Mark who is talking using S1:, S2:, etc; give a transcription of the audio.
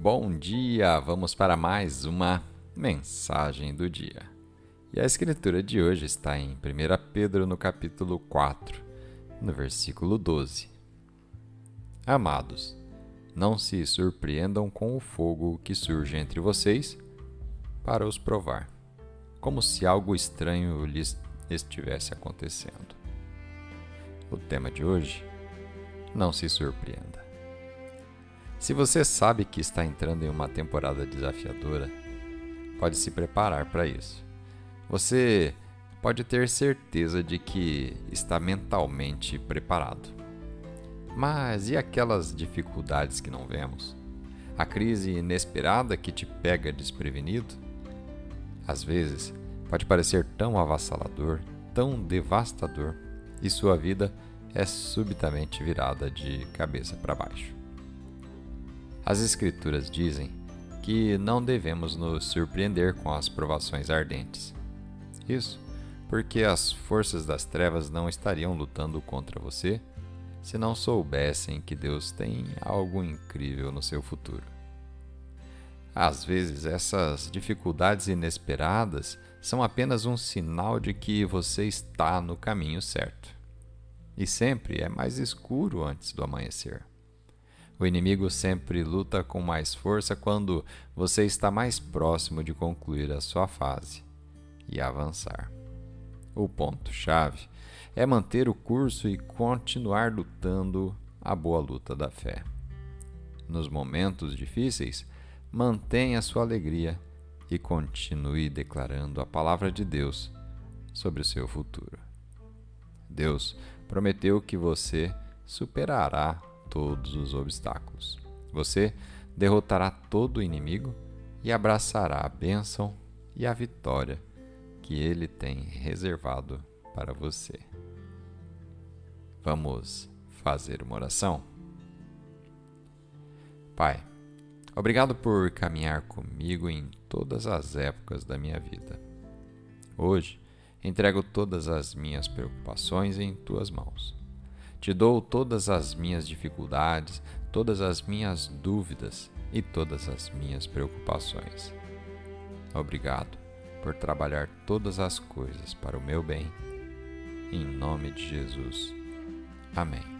S1: bom dia! Vamos para mais uma mensagem do dia. E a escritura de hoje está em 1 Pedro, no capítulo 4, no versículo 12. Amados, não se surpreendam com o fogo que surge entre vocês para os provar, como se algo estranho lhes estivesse acontecendo. O tema de hoje: não se surpreenda. Se você sabe que está entrando em uma temporada desafiadora, pode se preparar para isso. Você pode ter certeza de que está mentalmente preparado. Mas e aquelas dificuldades que não vemos? A crise inesperada que te pega desprevenido? Às vezes, pode parecer tão avassalador, tão devastador, e sua vida é subitamente virada de cabeça para baixo. As Escrituras dizem que não devemos nos surpreender com as provações ardentes. Isso porque as forças das trevas não estariam lutando contra você se não soubessem que Deus tem algo incrível no seu futuro. Às vezes, essas dificuldades inesperadas são apenas um sinal de que você está no caminho certo. E sempre é mais escuro antes do amanhecer. O inimigo sempre luta com mais força quando você está mais próximo de concluir a sua fase e avançar. O ponto-chave é manter o curso e continuar lutando a boa luta da fé. Nos momentos difíceis, mantenha sua alegria e continue declarando a palavra de Deus sobre o seu futuro. Deus prometeu que você superará todos os obstáculos. Você derrotará todo o inimigo e abraçará a bênção e a vitória que ele tem reservado para você. Vamos fazer uma oração? Pai, obrigado por caminhar comigo em todas as épocas da minha vida. Hoje, entrego todas as minhas preocupações em tuas mãos te dou todas as minhas dificuldades, todas as minhas dúvidas e todas as minhas preocupações. Obrigado por trabalhar todas as coisas para o meu bem. Em nome de Jesus. Amém.